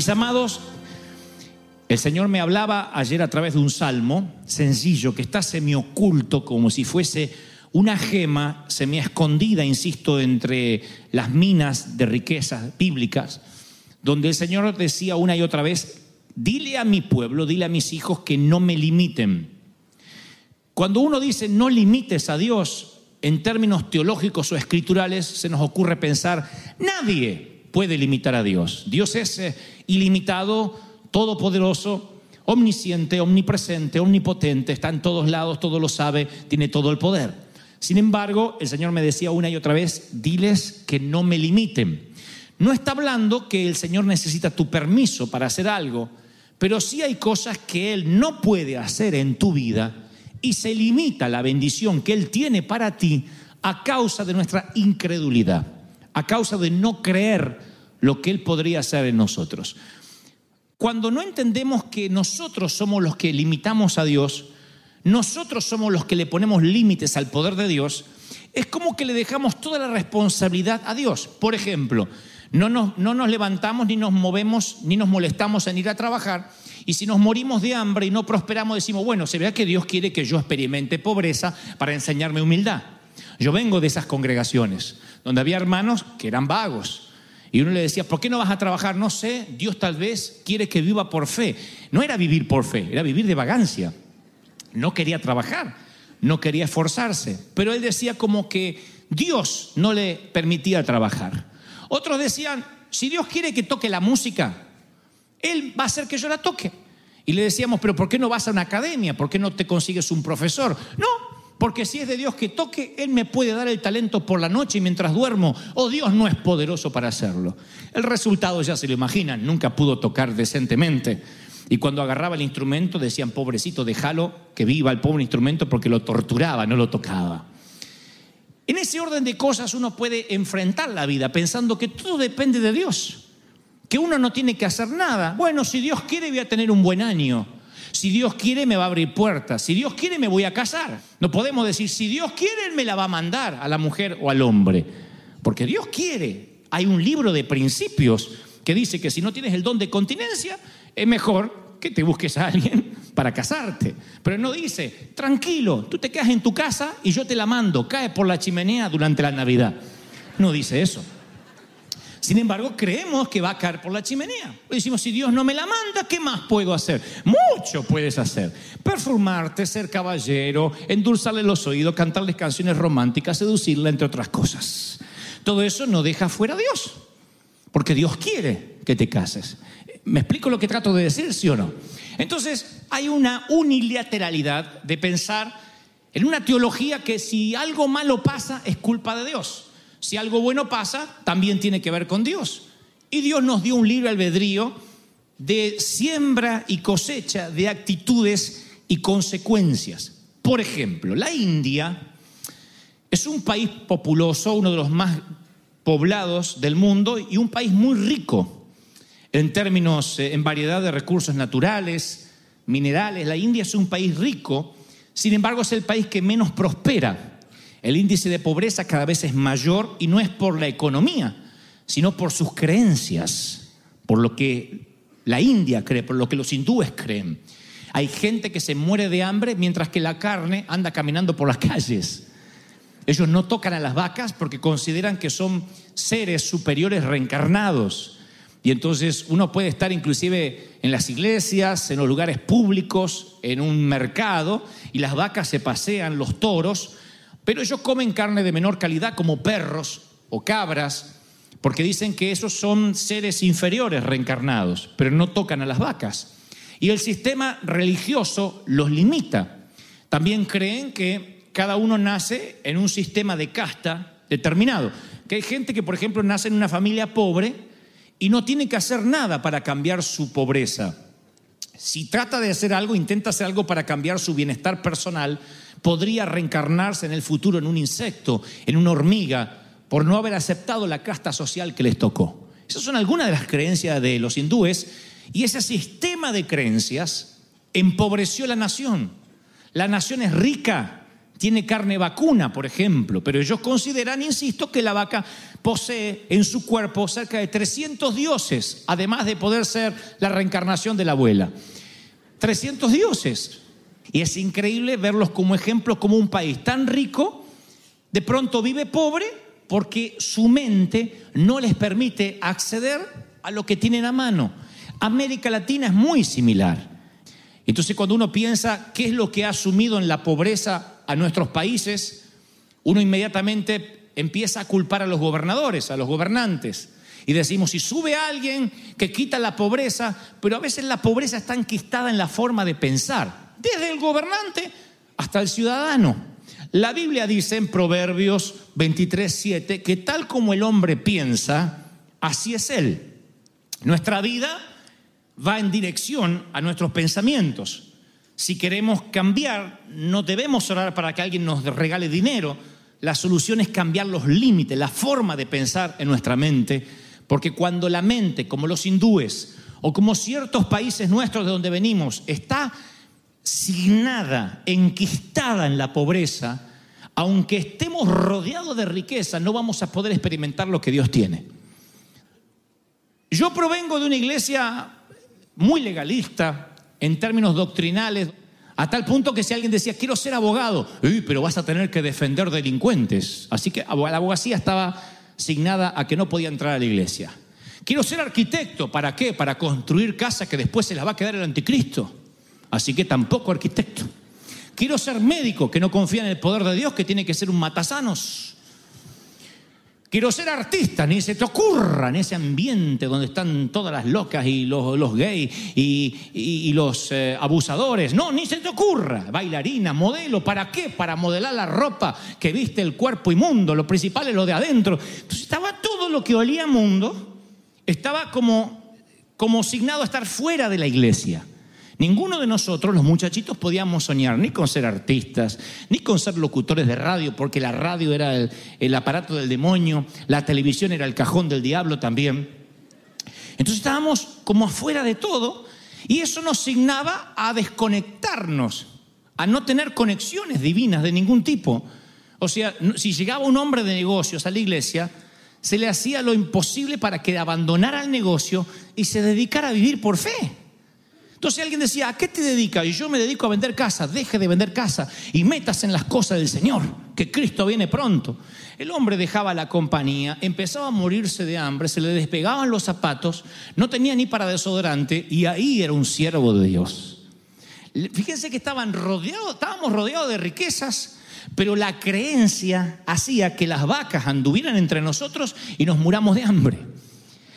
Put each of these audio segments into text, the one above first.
Mis amados, el Señor me hablaba ayer a través de un salmo sencillo que está semioculto como si fuese una gema semi-escondida, insisto, entre las minas de riquezas bíblicas, donde el Señor decía una y otra vez, dile a mi pueblo, dile a mis hijos que no me limiten. Cuando uno dice no limites a Dios en términos teológicos o escriturales, se nos ocurre pensar, nadie puede limitar a Dios. Dios es eh, ilimitado, todopoderoso, omnisciente, omnipresente, omnipotente, está en todos lados, todo lo sabe, tiene todo el poder. Sin embargo, el Señor me decía una y otra vez, diles que no me limiten. No está hablando que el Señor necesita tu permiso para hacer algo, pero sí hay cosas que Él no puede hacer en tu vida y se limita la bendición que Él tiene para ti a causa de nuestra incredulidad a causa de no creer lo que Él podría hacer en nosotros. Cuando no entendemos que nosotros somos los que limitamos a Dios, nosotros somos los que le ponemos límites al poder de Dios, es como que le dejamos toda la responsabilidad a Dios. Por ejemplo, no nos, no nos levantamos ni nos movemos ni nos molestamos en ir a trabajar y si nos morimos de hambre y no prosperamos decimos, bueno, se vea que Dios quiere que yo experimente pobreza para enseñarme humildad. Yo vengo de esas congregaciones donde había hermanos que eran vagos. Y uno le decía, ¿por qué no vas a trabajar? No sé, Dios tal vez quiere que viva por fe. No era vivir por fe, era vivir de vagancia. No quería trabajar, no quería esforzarse. Pero él decía como que Dios no le permitía trabajar. Otros decían, si Dios quiere que toque la música, Él va a hacer que yo la toque. Y le decíamos, pero ¿por qué no vas a una academia? ¿Por qué no te consigues un profesor? No, porque si es de Dios que toque, Él me puede dar el talento por la noche y mientras duermo, o oh, Dios no es poderoso para hacerlo. El resultado ya se lo imaginan, nunca pudo tocar decentemente. Y cuando agarraba el instrumento decían, pobrecito, déjalo que viva el pobre instrumento porque lo torturaba, no lo tocaba. En ese orden de cosas uno puede enfrentar la vida pensando que todo depende de Dios, que uno no tiene que hacer nada. Bueno, si Dios quiere voy a tener un buen año. Si Dios quiere, me va a abrir puertas. Si Dios quiere, me voy a casar. No podemos decir, si Dios quiere, Él me la va a mandar a la mujer o al hombre. Porque Dios quiere. Hay un libro de principios que dice que si no tienes el don de continencia, es mejor que te busques a alguien para casarte. Pero no dice, tranquilo, tú te quedas en tu casa y yo te la mando, cae por la chimenea durante la Navidad. No dice eso. Sin embargo, creemos que va a caer por la chimenea. Decimos, si Dios no me la manda, ¿qué más puedo hacer? Mucho puedes hacer. Perfumarte, ser caballero, endulzarle los oídos, cantarles canciones románticas, seducirla, entre otras cosas. Todo eso no deja fuera a Dios, porque Dios quiere que te cases. ¿Me explico lo que trato de decir, sí o no? Entonces, hay una unilateralidad de pensar en una teología que si algo malo pasa es culpa de Dios. Si algo bueno pasa, también tiene que ver con Dios. Y Dios nos dio un libre albedrío de siembra y cosecha de actitudes y consecuencias. Por ejemplo, la India es un país populoso, uno de los más poblados del mundo y un país muy rico en términos, eh, en variedad de recursos naturales, minerales. La India es un país rico, sin embargo es el país que menos prospera el índice de pobreza cada vez es mayor y no es por la economía, sino por sus creencias, por lo que la India cree, por lo que los hindúes creen. Hay gente que se muere de hambre mientras que la carne anda caminando por las calles. Ellos no tocan a las vacas porque consideran que son seres superiores reencarnados. Y entonces uno puede estar inclusive en las iglesias, en los lugares públicos, en un mercado, y las vacas se pasean, los toros, pero ellos comen carne de menor calidad como perros o cabras, porque dicen que esos son seres inferiores reencarnados, pero no tocan a las vacas. Y el sistema religioso los limita. También creen que cada uno nace en un sistema de casta determinado. Que hay gente que, por ejemplo, nace en una familia pobre y no tiene que hacer nada para cambiar su pobreza. Si trata de hacer algo, intenta hacer algo para cambiar su bienestar personal, podría reencarnarse en el futuro en un insecto, en una hormiga, por no haber aceptado la casta social que les tocó. Esas son algunas de las creencias de los hindúes y ese sistema de creencias empobreció la nación. La nación es rica, tiene carne vacuna, por ejemplo, pero ellos consideran, insisto, que la vaca posee en su cuerpo cerca de 300 dioses, además de poder ser la reencarnación de la abuela. 300 dioses. Y es increíble verlos como ejemplos, como un país tan rico, de pronto vive pobre porque su mente no les permite acceder a lo que tienen a mano. América Latina es muy similar. Entonces cuando uno piensa qué es lo que ha sumido en la pobreza a nuestros países, uno inmediatamente empieza a culpar a los gobernadores, a los gobernantes. Y decimos, si sube alguien que quita la pobreza, pero a veces la pobreza está enquistada en la forma de pensar, desde el gobernante hasta el ciudadano. La Biblia dice en Proverbios 23, 7, que tal como el hombre piensa, así es él. Nuestra vida va en dirección a nuestros pensamientos. Si queremos cambiar, no debemos orar para que alguien nos regale dinero. La solución es cambiar los límites, la forma de pensar en nuestra mente, porque cuando la mente, como los hindúes o como ciertos países nuestros de donde venimos, está signada, enquistada en la pobreza, aunque estemos rodeados de riqueza, no vamos a poder experimentar lo que Dios tiene. Yo provengo de una iglesia muy legalista, en términos doctrinales, a tal punto que si alguien decía, quiero ser abogado, pero vas a tener que defender delincuentes. Así que la abogacía estaba signada a que no podía entrar a la iglesia. Quiero ser arquitecto, ¿para qué? Para construir casas que después se las va a quedar el anticristo. Así que tampoco arquitecto. Quiero ser médico, que no confía en el poder de Dios, que tiene que ser un matasanos. Quiero ser artista, ni se te ocurra en ese ambiente donde están todas las locas y los, gays y, los eh, abusadores. No, ni se te ocurra. Bailarina, modelo, ¿para qué? Para modelar la ropa que viste el cuerpo inmundo. Lo principal es lo de adentro. Entonces estaba todo lo que olía mundo, estaba como, como signado a estar fuera de la iglesia. Ninguno de nosotros, los muchachitos, podíamos soñar ni con ser artistas, ni con ser locutores de radio, porque la radio era el, aparato del demonio, la televisión era el cajón del diablo también. Entonces estábamos como afuera de todo y eso nos signaba a desconectarnos, a no tener conexiones divinas de ningún tipo. O sea, si llegaba un hombre de negocios a la iglesia, se le hacía lo imposible para que abandonara el negocio y se dedicara a vivir por fe. Entonces alguien decía, ¿a qué te dedicas? Y yo me dedico a vender casa, deje de vender casa y metas en las cosas del Señor, que Cristo viene pronto. El hombre dejaba la compañía, empezaba a morirse de hambre, se le despegaban los zapatos, no tenía ni para desodorante y ahí era un siervo de Dios. Fíjense que estaban rodeados, estábamos rodeados de riquezas, pero la creencia hacía que las vacas anduvieran entre nosotros y nos muramos de hambre.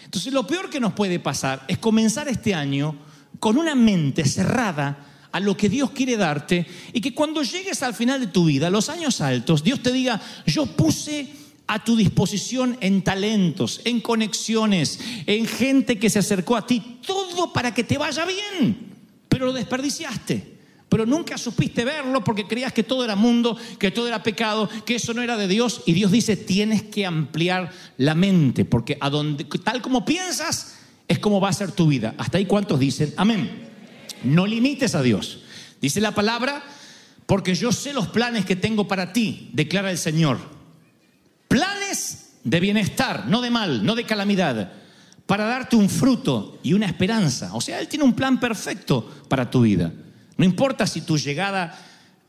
Entonces lo peor que nos puede pasar es comenzar este año con una mente cerrada a lo que Dios quiere darte y que cuando llegues al final de tu vida, los años altos, Dios te diga, yo puse a tu disposición en talentos, en conexiones, en gente que se acercó a ti, todo para que te vaya bien, pero lo desperdiciaste. Pero nunca supiste verlo porque creías que todo era mundo, que todo era pecado, que eso no era de Dios. Y Dios dice, tienes que ampliar la mente, porque a donde, tal como piensas, es como va a ser tu vida. Hasta ahí cuántos dicen, amén. No limites a Dios. Dice la palabra, porque yo sé los planes que tengo para ti, declara el Señor. Planes de bienestar, no de mal, no de calamidad, para darte un fruto y una esperanza. O sea, Él tiene un plan perfecto para tu vida. No importa si tu llegada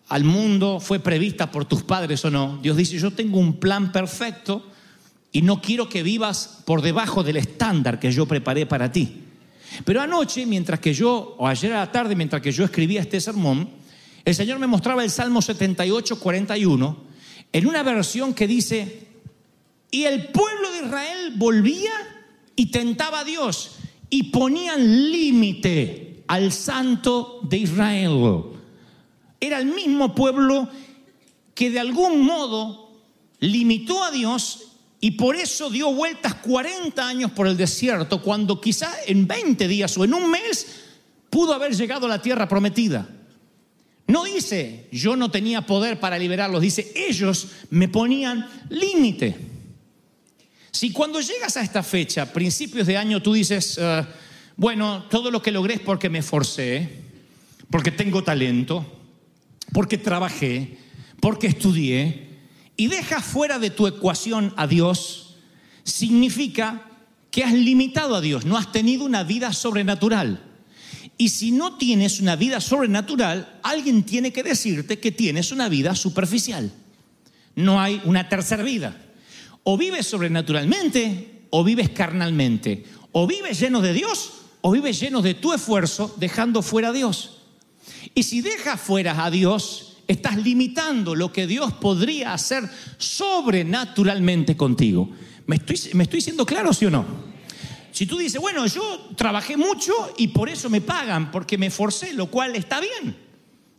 al mundo fue prevista por tus padres o no. Dios dice, yo tengo un plan perfecto y no quiero que vivas por debajo del estándar que yo preparé para ti. Pero anoche, mientras que yo, o ayer a la tarde, mientras que yo escribía este sermón, el Señor me mostraba el Salmo 78, 41, en una versión que dice, y el pueblo de Israel volvía y tentaba a Dios y ponían límite al santo de Israel. Era el mismo pueblo que de algún modo limitó a Dios y por eso dio vueltas 40 años por el desierto, cuando quizá en 20 días o en un mes pudo haber llegado a la tierra prometida. No dice, yo no tenía poder para liberarlos, dice, ellos me ponían límite. Si cuando llegas a esta fecha, principios de año, tú dices, ah, bueno, todo lo que logré es porque me forcé, porque tengo talento, porque trabajé, porque estudié, y dejas fuera de tu ecuación a Dios, significa que has limitado a Dios, no has tenido una vida sobrenatural. Y si no tienes una vida sobrenatural, alguien tiene que decirte que tienes una vida superficial. No hay una tercera vida. O vives sobrenaturalmente o vives carnalmente. O vives lleno de Dios o vives lleno de tu esfuerzo dejando fuera a Dios. Y si dejas fuera a Dios, estás limitando lo que Dios podría hacer sobrenaturalmente contigo. ¿Me estoy, me estoy siendo claro, sí o no? Si tú dices, bueno, yo trabajé mucho y por eso me pagan, porque me esforcé, lo cual está bien,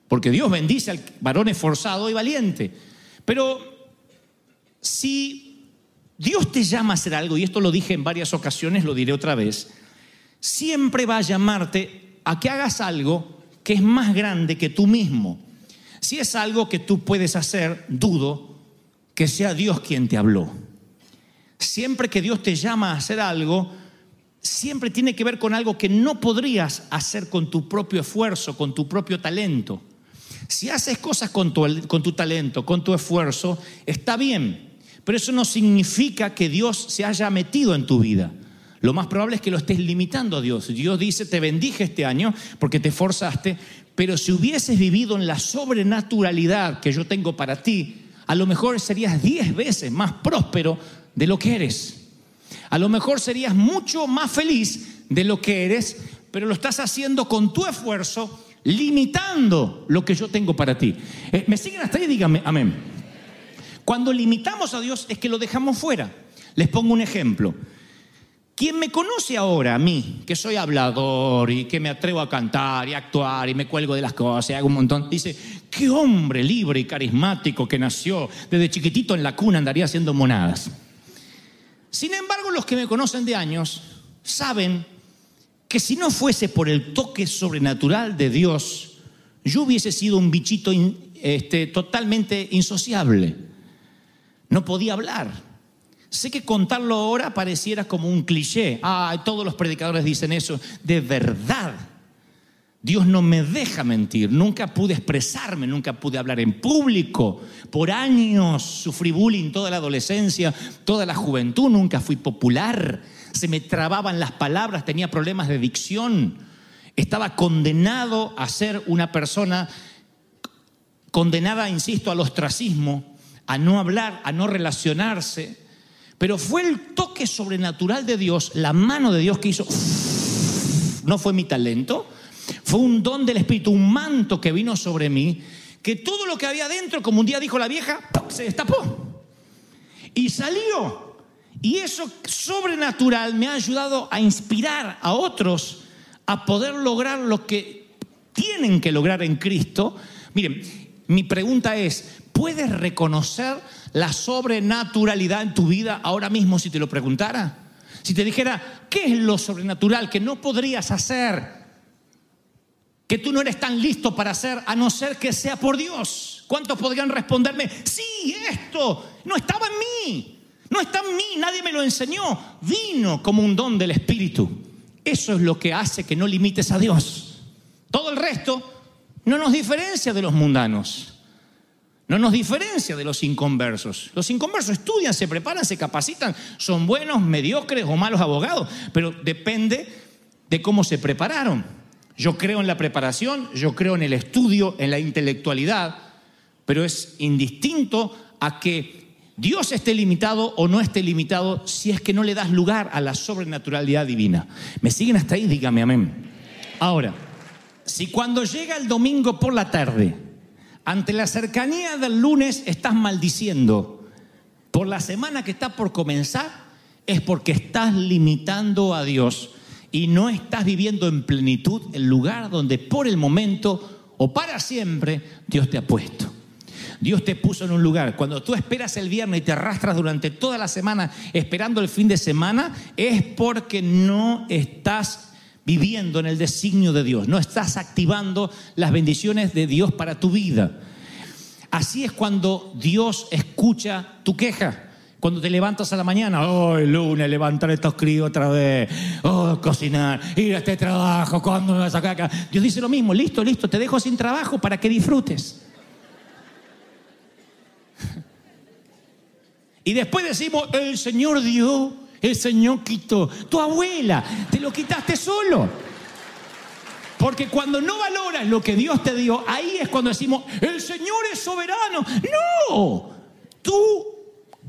porque Dios bendice al varón esforzado y valiente. Pero si Dios te llama a hacer algo, y esto lo dije en varias ocasiones, lo diré otra vez, siempre va a llamarte a que hagas algo que es más grande que tú mismo. Si es algo que tú puedes hacer, dudo que sea Dios quien te habló. Siempre que Dios te llama a hacer algo, siempre tiene que ver con algo que no podrías hacer con tu propio esfuerzo, con tu propio talento. Si haces cosas con tu, con tu, talento, con tu esfuerzo, está bien, pero eso no significa que Dios se haya metido en tu vida. Lo más probable es que lo estés limitando a Dios. Dios dice, te bendije este año porque te esforzaste, pero si hubieses vivido en la sobrenaturalidad que yo tengo para ti, a lo mejor serías diez veces más próspero de lo que eres. A lo mejor serías mucho más feliz de lo que eres, pero lo estás haciendo con tu esfuerzo, limitando lo que yo tengo para ti. Eh, ¿Me siguen hasta ahí? Díganme, amén. Cuando limitamos a Dios es que lo dejamos fuera. Les pongo un ejemplo. Quien me conoce ahora, a mí, que soy hablador y que me atrevo a cantar y actuar y me cuelgo de las cosas y hago un montón, dice, qué hombre libre y carismático que nació desde chiquitito en la cuna andaría haciendo monadas. Sin embargo, los que me conocen de años saben que si no fuese por el toque sobrenatural de Dios, yo hubiese sido un bichito este, totalmente insociable. No podía hablar. Sé que contarlo ahora pareciera como un cliché. Ah, todos los predicadores dicen eso. De verdad, Dios no me deja mentir. Nunca pude expresarme, nunca pude hablar en público. Por años sufrí bullying toda la adolescencia, toda la juventud. Nunca fui popular. Se me trababan las palabras, tenía problemas de dicción. Estaba condenado a ser una persona condenada, insisto, al ostracismo, a no hablar, a no relacionarse. Pero fue el toque sobrenatural de Dios, la mano de Dios que hizo. No fue mi talento, fue un don del Espíritu, un manto que vino sobre mí, que todo lo que había dentro, como un día dijo la vieja, se destapó. Y salió. Y eso sobrenatural me ha ayudado a inspirar a otros a poder lograr lo que tienen que lograr en Cristo. Miren, mi pregunta es, ¿puedes reconocer la sobrenaturalidad en tu vida ahora mismo si te lo preguntara? Si te dijera, ¿qué es lo sobrenatural que no podrías hacer? que tú no eres tan listo para hacer a no ser que sea por Dios. ¿Cuántos podrían responderme, sí, esto no estaba en mí, no está en mí, nadie me lo enseñó, vino como un don del Espíritu. Eso es lo que hace que no limites a Dios. Todo el resto no nos diferencia de los mundanos. No nos diferencia de los inconversos. Los inconversos estudian, se preparan, se capacitan, son buenos, mediocres o malos abogados, pero depende de cómo se prepararon. Yo creo en la preparación, yo creo en el estudio, en la intelectualidad, pero es indistinto a que Dios esté limitado o no esté limitado si es que no le das lugar a la sobrenaturalidad divina. ¿Me siguen hasta ahí? Dígame amén. Ahora, si cuando llega el domingo por la tarde, ante la cercanía del lunes estás maldiciendo por la semana que está por comenzar, es porque estás limitando a Dios y no estás viviendo en plenitud el lugar donde por el momento o para siempre Dios te ha puesto. Dios te puso en un lugar. Cuando tú esperas el viernes y te arrastras durante toda la semana esperando el fin de semana, es porque no estás viviendo en el designio de Dios, no estás activando las bendiciones de Dios para tu vida. Así es cuando Dios escucha tu queja. Cuando te levantas a la mañana, oh, el lunes, levantar estos críos otra vez, oh, cocinar, ir a este trabajo, ¿cuándo me vas a sacar acá? Dios dice lo mismo, listo, listo, te dejo sin trabajo para que disfrutes. Y después decimos, el Señor dio, el Señor quitó. Tu abuela, te lo quitaste solo. Porque cuando no valoras lo que Dios te dio, ahí es cuando decimos, el Señor es soberano. No, tú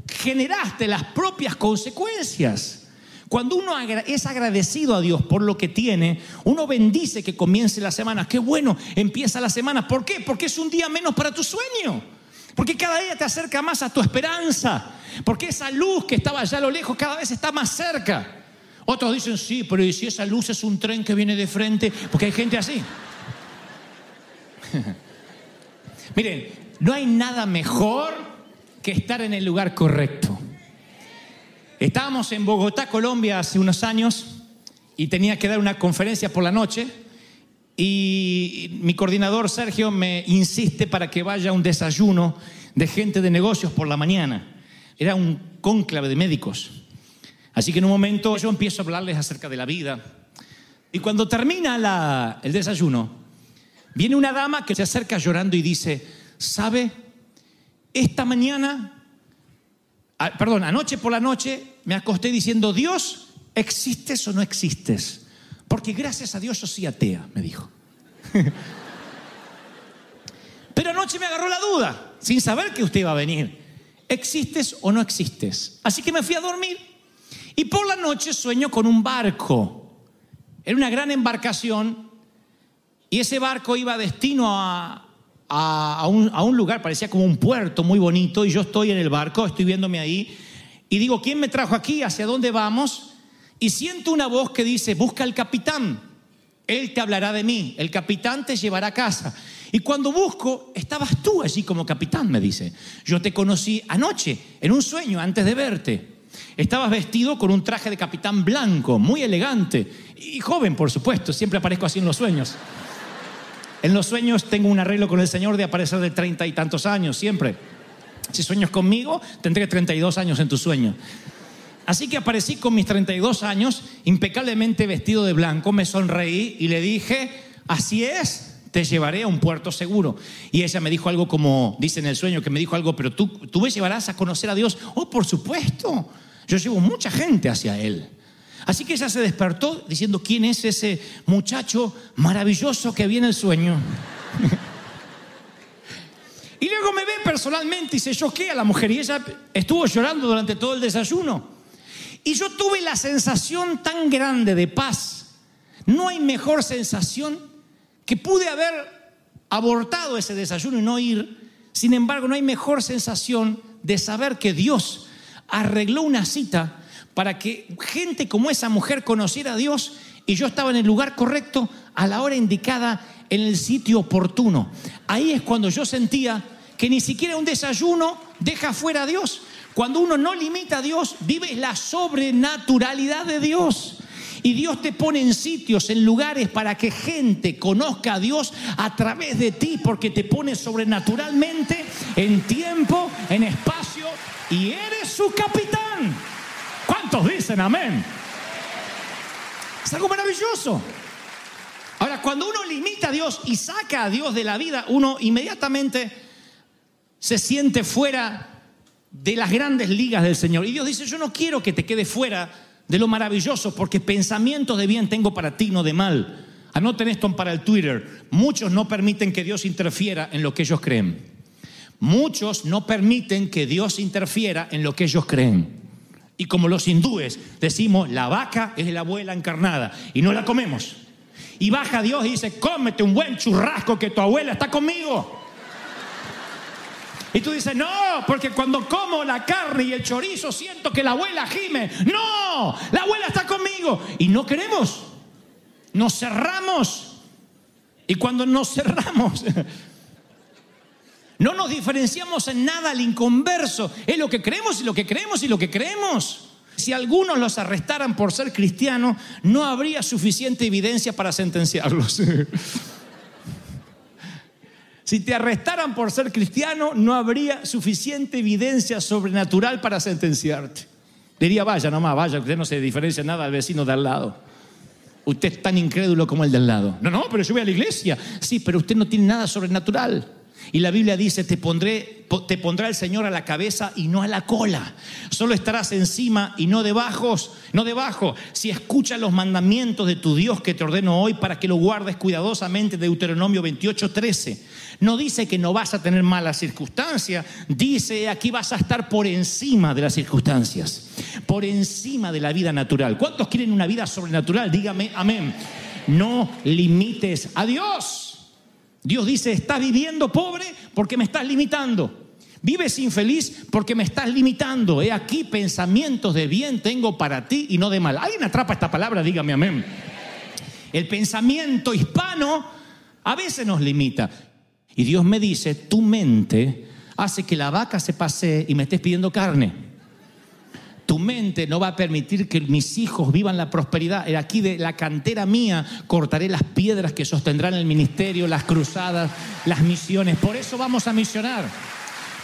generaste las propias consecuencias. Cuando uno es agradecido a Dios por lo que tiene, uno bendice que comience la semana. Qué bueno, empieza la semana. ¿Por qué? Porque es un día menos para tu sueño. Porque cada día te acerca más a tu esperanza. Porque esa luz que estaba allá a lo lejos cada vez está más cerca. Otros dicen, sí, pero ¿y si esa luz es un tren que viene de frente? Porque hay gente así. Miren, no hay nada mejor que estar en el lugar correcto. Estábamos en Bogotá, Colombia, hace unos años y tenía que dar una conferencia por la noche y mi coordinador Sergio me insiste para que vaya a un desayuno de gente de negocios por la mañana. Era un cónclave de médicos. Así que en un momento yo empiezo a hablarles acerca de la vida. Y cuando termina el desayuno, viene una dama que se acerca llorando y dice, ¿sabe? Esta mañana perdón, anoche por la noche me acosté diciendo, Dios, ¿existes o no existes? Porque gracias a Dios yo soy atea, me dijo. Pero anoche me agarró la duda, sin saber que usted iba a venir. ¿Existes o no existes? Así que me fui a dormir y por la noche sueño con un barco. Era una gran embarcación y ese barco iba destino a, a, un, lugar, parecía como un puerto muy bonito, y yo estoy en el barco, estoy viéndome ahí, y digo, ¿quién me trajo aquí? ¿Hacia dónde vamos? Y siento una voz que dice, busca al capitán, él te hablará de mí, el capitán te llevará a casa. Y cuando busco, estabas tú allí como capitán, me dice. Yo te conocí anoche, en un sueño, antes de verte. Estabas vestido con un traje de capitán blanco, muy elegante, y joven, por supuesto, siempre aparezco así en los sueños. En los sueños tengo un arreglo con el Señor de aparecer de treinta y tantos años, siempre. Si sueñas conmigo, tendré 32 años en tu sueño. Así que aparecí con mis 32 años, impecablemente vestido de blanco, me sonreí y le dije, así es, te llevaré a un puerto seguro. Y ella me dijo algo como, dice en el sueño, que me dijo algo, pero tú, tú me llevarás a conocer a Dios. Oh, por supuesto, yo llevo mucha gente hacia Él. Así que ella se despertó diciendo, ¿quién es ese muchacho maravilloso que viene el sueño? y luego me ve personalmente y se choquea la mujer y ella estuvo llorando durante todo el desayuno. Y yo tuve la sensación tan grande de paz. No hay mejor sensación que pude haber abortado ese desayuno y no ir. Sin embargo, no hay mejor sensación de saber que Dios arregló una cita para que gente como esa mujer conociera a Dios y yo estaba en el lugar correcto a la hora indicada en el sitio oportuno. Ahí es cuando yo sentía que ni siquiera un desayuno deja fuera a Dios. Cuando uno no limita a Dios, vive la sobrenaturalidad de Dios. Y Dios te pone en sitios, en lugares para que gente conozca a Dios a través de ti, porque te pone sobrenaturalmente en tiempo, en espacio, y eres su capitán. ¿Cuántos dicen amén? Es algo maravilloso. Ahora, cuando uno limita a Dios y saca a Dios de la vida, uno inmediatamente se siente fuera de las grandes ligas del Señor. Y Dios dice, yo no quiero que te quedes fuera de lo maravilloso, porque pensamientos de bien tengo para ti, no de mal. Anoten esto para el Twitter. Muchos no permiten que Dios interfiera en lo que ellos creen. Muchos no permiten que Dios interfiera en lo que ellos creen. Y como los hindúes decimos, la vaca es la abuela encarnada y no la comemos. Y baja Dios y dice, cómete un buen churrasco que tu abuela está conmigo. Y tú dices, no, porque cuando como la carne y el chorizo siento que la abuela gime. No, la abuela está conmigo. Y no queremos. Nos cerramos. Y cuando nos cerramos, no nos diferenciamos en nada al inconverso. Es lo que creemos y lo que creemos y lo que creemos. Si algunos los arrestaran por ser cristianos, no habría suficiente evidencia para sentenciarlos. si te arrestaran por ser cristiano, no habría suficiente evidencia sobrenatural para sentenciarte. Diría, vaya nomás, vaya, usted no se diferencia nada al vecino de al lado. Usted es tan incrédulo como el de al lado. No, no, pero yo voy a la iglesia. Sí, pero usted no tiene nada sobrenatural. Y la Biblia dice, te, pondré, te pondrá el Señor a la cabeza y no a la cola. Solo estarás encima y no debajo, no debajo. Si escuchas los mandamientos de tu Dios que te ordeno hoy para que lo guardes cuidadosamente, Deuteronomio 28, 13. No dice que no vas a tener malas circunstancias, dice aquí vas a estar por encima de las circunstancias, por encima de la vida natural. ¿Cuántos quieren una vida sobrenatural? Dígame amén. No limites a Dios. Dios dice, estás viviendo pobre porque me estás limitando. Vives infeliz porque me estás limitando. He aquí pensamientos de bien tengo para ti y no de mal. ¿Alguien atrapa esta palabra? Dígame amén. El pensamiento hispano a veces nos limita. Y Dios me dice, tu mente hace que la vaca se pase y me estés pidiendo carne. Tu mente no va a permitir que mis hijos vivan la prosperidad. Aquí de la cantera mía cortaré las piedras que sostendrán el ministerio, las cruzadas, las misiones. Por eso vamos a misionar.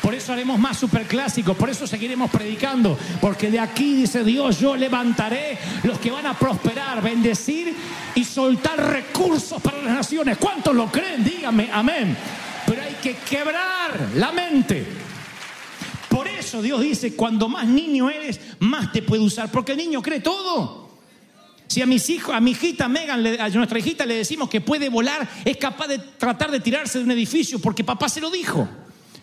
Por eso haremos más superclásicos, por eso seguiremos predicando, porque de aquí dice Dios, yo levantaré los que van a prosperar, bendecir y soltar recursos para las naciones. ¿Cuántos lo creen? Dígame, amén. Pero hay que quebrar la mente. Eso Dios dice, cuando más niño eres, más te puede usar, porque el niño cree todo. Si a mis hijos, a mi hijita Megan, a nuestra hijita le decimos que puede volar, es capaz de tratar de tirarse de un edificio porque papá se lo dijo.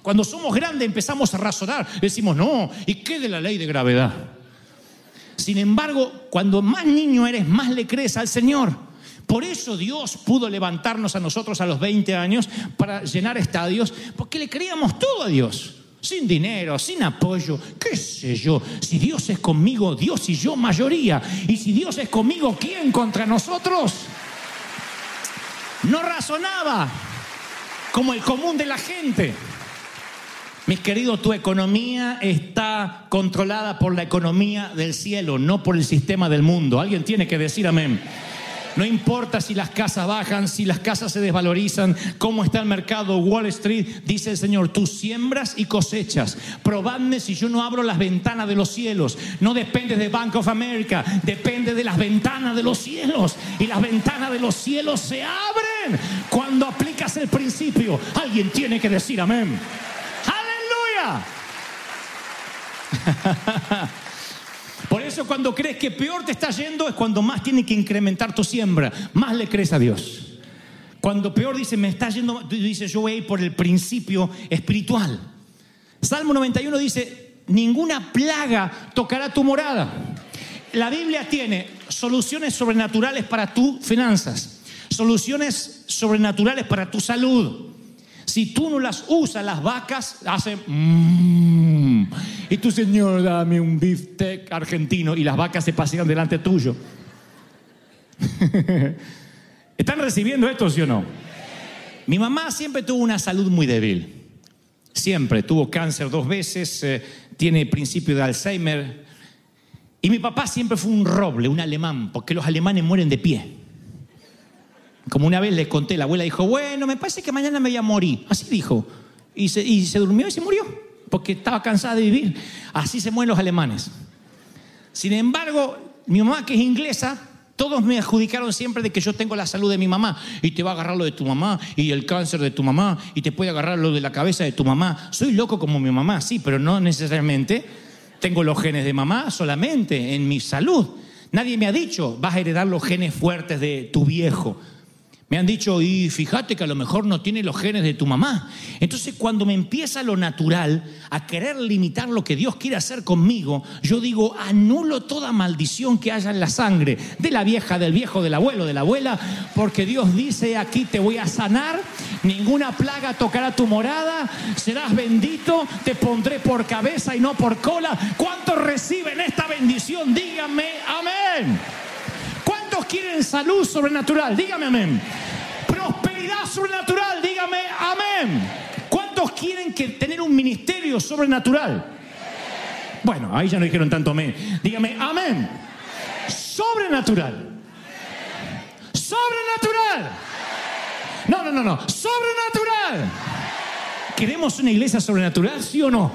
Cuando somos grandes empezamos a razonar, decimos, no, ¿y qué de la ley de gravedad? Sin embargo, cuando más niño eres, más le crees al Señor. Por eso Dios pudo levantarnos a nosotros a los 20 años para llenar estadios, porque le creíamos todo a Dios sin dinero, sin apoyo, qué sé yo. Si Dios es conmigo, Dios y yo mayoría. Y si Dios es conmigo, ¿quién contra nosotros? No razonaba como el común de la gente. Mis queridos, tu economía está controlada por la economía del cielo, no por el sistema del mundo. Alguien tiene que decir amén. No importa si las casas bajan, si las casas se desvalorizan, cómo está el mercado, Wall Street, dice el Señor, tú siembras y cosechas. Probadme si yo no abro las ventanas de los cielos. No depende de Bank of America, depende de las ventanas de los cielos. Y las ventanas de los cielos se abren cuando aplicas el principio. Alguien tiene que decir amén. Aleluya. Por eso cuando crees que peor te está yendo es cuando más tiene que incrementar tu siembra, más le crees a Dios. Cuando peor dice, me está yendo, dice, yo voy por el principio espiritual. Salmo 91 dice, ninguna plaga tocará tu morada. La Biblia tiene soluciones sobrenaturales para tus finanzas, soluciones sobrenaturales para tu salud, si tú no las usas, las vacas hacen... Y tu Señor, dame un bistec argentino y las vacas se pasean delante tuyo. ¿Están recibiendo esto, sí o no? Mi mamá siempre tuvo una salud muy débil. Siempre. Tuvo cáncer dos veces, eh, tiene principio de Alzheimer. Y mi papá siempre fue un roble, un alemán, porque los alemanes mueren de pie. Como una vez les conté, la abuela dijo, bueno, me parece que mañana me voy a morir. Así dijo. Y se durmió y se murió, porque estaba cansada de vivir. Así se mueren los alemanes. Sin embargo, mi mamá, que es inglesa, todos me adjudicaron siempre de que yo tengo la salud de mi mamá y te va a agarrar lo de tu mamá y el cáncer de tu mamá y te puede agarrar lo de la cabeza de tu mamá. Soy loco como mi mamá, sí, pero no necesariamente tengo los genes de mamá solamente en mi salud. Nadie me ha dicho, vas a heredar los genes fuertes de tu viejo. Me han dicho, y fíjate que a lo mejor no tiene los genes de tu mamá. Entonces cuando me empieza lo natural a querer limitar lo que Dios quiere hacer conmigo, yo digo, anulo toda maldición que haya en la sangre de la vieja, del viejo, del abuelo, de la abuela, porque Dios dice, aquí te voy a sanar, ninguna plaga tocará tu morada, serás bendito, te pondré por cabeza y no por cola. ¿Cuántos reciben esta bendición? Díganme, amén quieren salud sobrenatural? Dígame amén. Sobrenatural, dígame amén. ¿Cuántos quieren que tener un ministerio sobrenatural? Bueno, ahí ya no dijeron tanto amén. Dígame amén. Sobrenatural. Sobrenatural. No, no, no, no. Sobrenatural. ¿Queremos una iglesia sobrenatural, sí o no?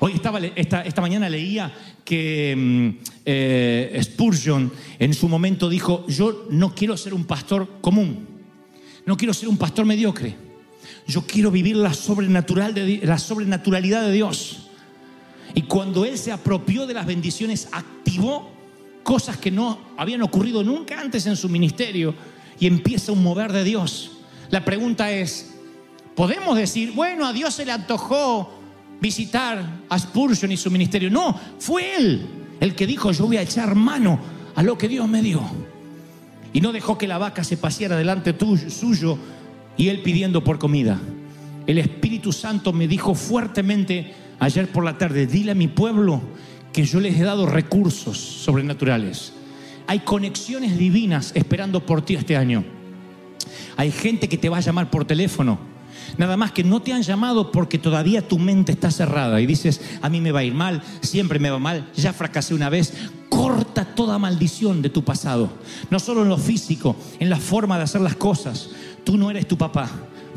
Hoy estaba, esta, esta mañana leía que mm, eh, Spurgeon en su momento dijo, yo no quiero ser un pastor común, no quiero ser un pastor mediocre, Yo quiero vivir la, sobrenatural de, la sobrenaturalidad de Dios. Y cuando Él se apropió de las bendiciones, activó cosas que no habían ocurrido nunca antes en su ministerio y empieza un mover de Dios. La pregunta es, ¿podemos decir, bueno, a Dios se le antojó visitar a Spurgeon y su ministerio? No, fue Él el que dijo, yo voy a echar mano a lo que Dios me dio. Y no dejó que la vaca se paseara delante tuyo, suyo y él pidiendo por comida. El Espíritu Santo me dijo fuertemente ayer por la tarde, dile a mi pueblo que yo les he dado recursos sobrenaturales. Hay conexiones divinas esperando por ti este año. Hay gente que te va a llamar por teléfono. Nada más que no te han llamado porque todavía tu mente está cerrada y dices, a mí me va a ir mal, siempre me va mal, ya fracasé una vez. Corta toda maldición de tu pasado, no solo en lo físico, en la forma de hacer las cosas. Tú no eres tu papá,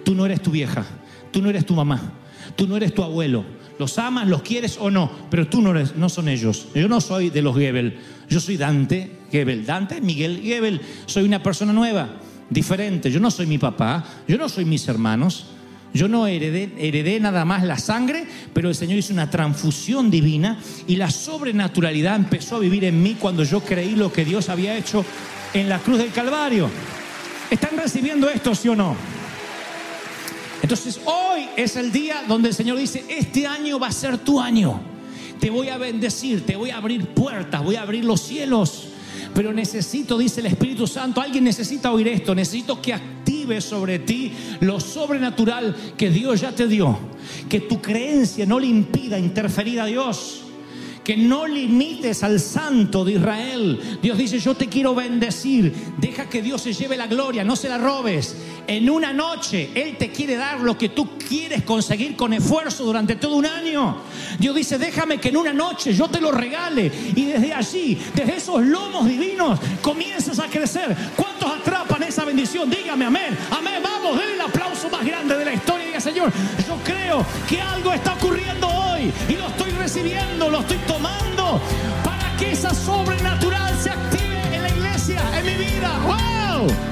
tú no eres tu vieja, tú no eres tu mamá, tú no eres tu abuelo. Los amas, los quieres o no, pero tú no, eres, no son ellos. Yo no soy de los Gebel, yo soy Dante Gebel. Dante Miguel Gebel, soy una persona nueva, diferente. Yo no soy mi papá, yo no soy mis hermanos. Yo no heredé, nada más la sangre, pero el Señor hizo una transfusión divina y la sobrenaturalidad empezó a vivir en mí cuando yo creí lo que Dios había hecho en la cruz del Calvario. ¿Están recibiendo esto, sí o no? Entonces hoy es el día donde el Señor dice, este año va a ser tu año. Te voy a bendecir, te voy a abrir puertas, voy a abrir los cielos. Pero necesito, dice el Espíritu Santo, alguien necesita oír esto, necesito que active sobre ti lo sobrenatural que Dios ya te dio. Que tu creencia no le impida interferir a Dios que no limites al santo de Israel. Dios dice, yo te quiero bendecir. Deja que Dios se lleve la gloria, no se la robes. En una noche Él te quiere dar lo que tú quieres conseguir con esfuerzo durante todo un año. Dios dice, déjame que en una noche yo te lo regale. Y desde allí, desde esos lomos divinos, comienzas a crecer. ¿Cuántos atrapan esa bendición? Dígame amén. Amén. Vamos, denle el aplauso más grande de la historia. Diga, Señor, yo creo que algo está ocurriendo hoy. Y lo estoy recibiendo, lo estoy tomando para que esa sobrenatural se active en la iglesia, en mi vida. ¡Wow!